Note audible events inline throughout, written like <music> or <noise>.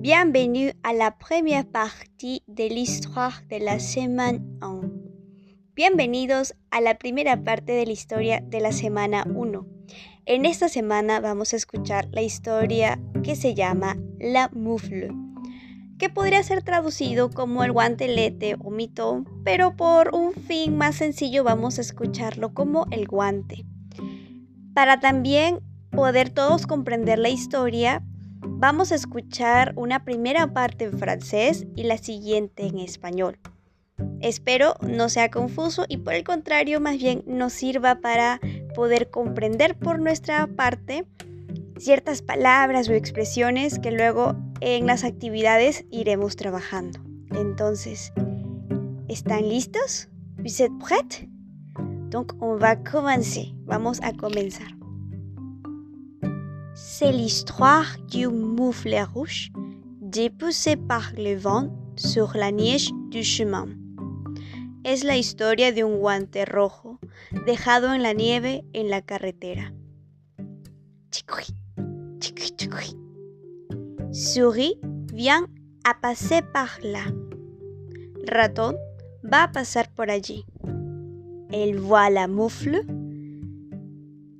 Bienvenue à la première partie de l'histoire de la semaine 1. Bienvenidos a la primera parte de la historia de la semana 1. En esta semana vamos a escuchar la historia que se llama La Moufle, que podría ser traducido como el guantelete o mito, pero por un fin más sencillo vamos a escucharlo como el guante. Para también poder todos comprender la historia, Vamos a escuchar una primera parte en francés y la siguiente en español. Espero no sea confuso y por el contrario más bien nos sirva para poder comprender por nuestra parte ciertas palabras o expresiones que luego en las actividades iremos trabajando. Entonces, ¿están listos? ¿Vous êtes prêts? Donc on va commencer. Vamos a comenzar. C'est l'histoire du moufle rouge dépoussé par le vent sur la neige du chemin. Es la historia de un guante rojo dejado en la nieve en la carretera. Souris vient a passer par là. Ratón va a pasar por allí. El voit la moufle.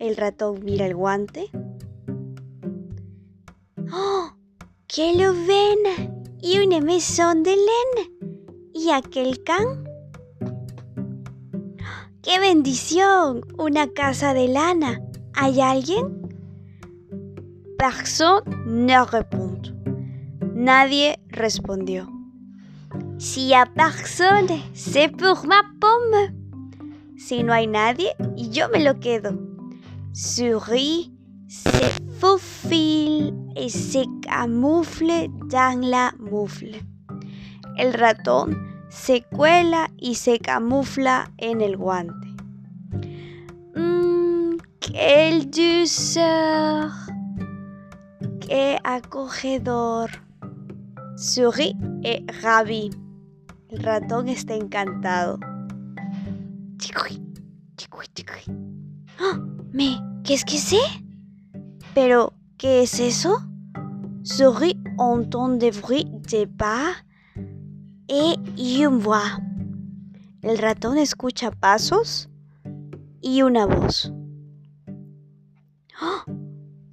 El ratón mira el guante. ¡Oh! ¡Que lo ven! Y una maison de laine. ¿Y aquel can? <gasps> ¡Qué bendición! Una casa de lana. ¿Hay alguien? Personne ne répond. Nadie respondió. Si a personne, c'est pour ma pomme. Si no hay nadie, yo me lo quedo. Souris se faufile et se camufle dans la moufle. El ratón se cuela y se camufla en el guante. Mmm, qué douceur. Qué acogedor. Souris et ravi. El ratón está encantado. ¡Oh! ¿Me? ¿Qué es que sé? Pero, ¿qué es eso? Souris entend des bruits de pas et une voix. El ratón escucha pasos y una voz. ¡Oh!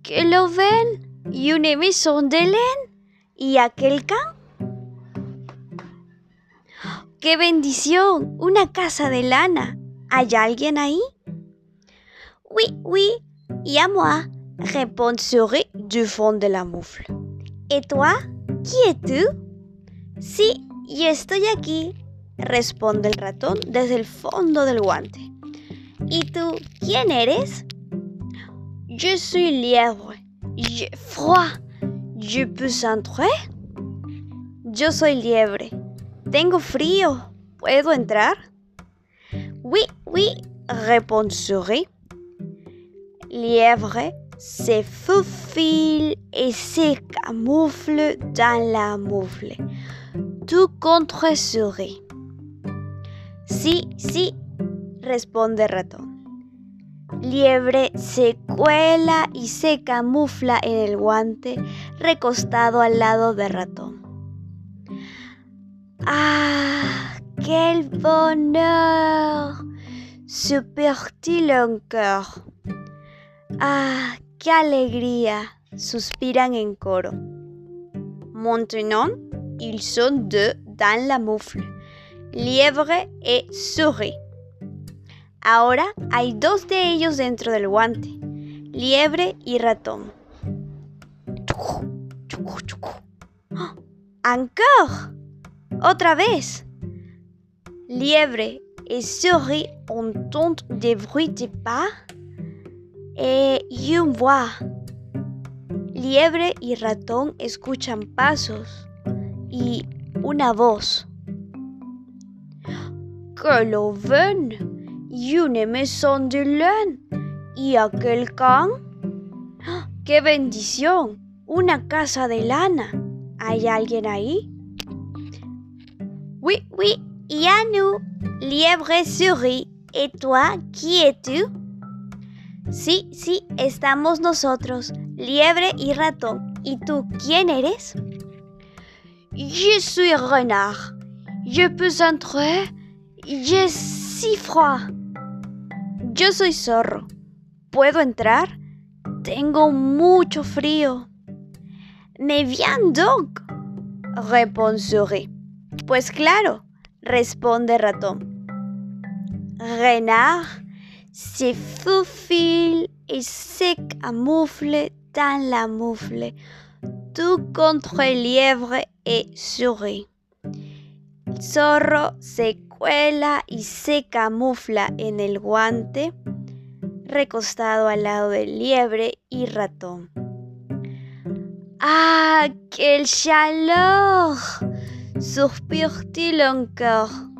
¿Que lo ven? ¿Y una emisión de len? ¿Y aquel can? ¡Qué bendición! Una casa de lana. ¿Hay alguien ahí? Oui, oui, y a moi répondit du fond de la moufle. ¿Y toi? ¿Qui es-tu? Sí, yo estoy aquí, responde el ratón desde el fondo del guante. ¿Y tú quién eres? Je suis lièvre. J'ai froid. Je peux entrer? Yo soy liebre. Tengo frío. ¿Puedo entrar? Oui, oui, répond Souris. Lièvre se faufile et se camoufle dans la moufle. Tout contre souris. Sí, sí, responde ratón. Liebre se cuela y se camufla en el guante recostado al lado de ratón. ¡Ah! ¡Quel bonheur! Un cœur. ¡Ah! ¡Qué alegría! Suspiran en coro. Maintenant, ils sont deux dans la moufle, lièvre et souris. Ahora hay dos de ellos dentro del guante, liebre y ratón. ¡Encore! ¡Otra vez! Liebre et souris entendent des bruits de pas et une voix. Liebre y ratón escuchan pasos y una voz. Que lo ven y una maison de laine y aquel can. ¡Qué bendición! Una casa de lana. ¿Hay alguien ahí? Oui, oui, y a nous, liebre souris. ¿Y toi, qui es-tu? Sí, sí, estamos nosotros, liebre y ratón. ¿Y tú quién eres? Je suis renard. Je peux entrer. J'ai si froid. Yo soy zorro. ¿Puedo entrar? Tengo mucho frío. Me viens donc, répond souris. Pues claro, responde ratón. Renard se faufile et se camoufle dans la moufle, tout contre lièvre et souris. zorro se cuela y se camufla en el guante recostado al lado del liebre y ratón. ¡Ah, quel chaleur! Suspire-t-il encore.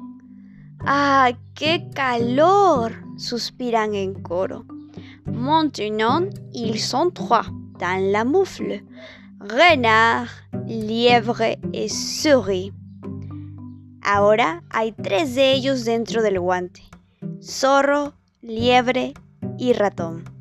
¡Ah, qué calor! suspiran en coro. Maintenant, ils sont trois dans la moufle. Renard, lièvre et souris. Ahora hay tres de ellos dentro del guante. Zorro, liebre y ratón.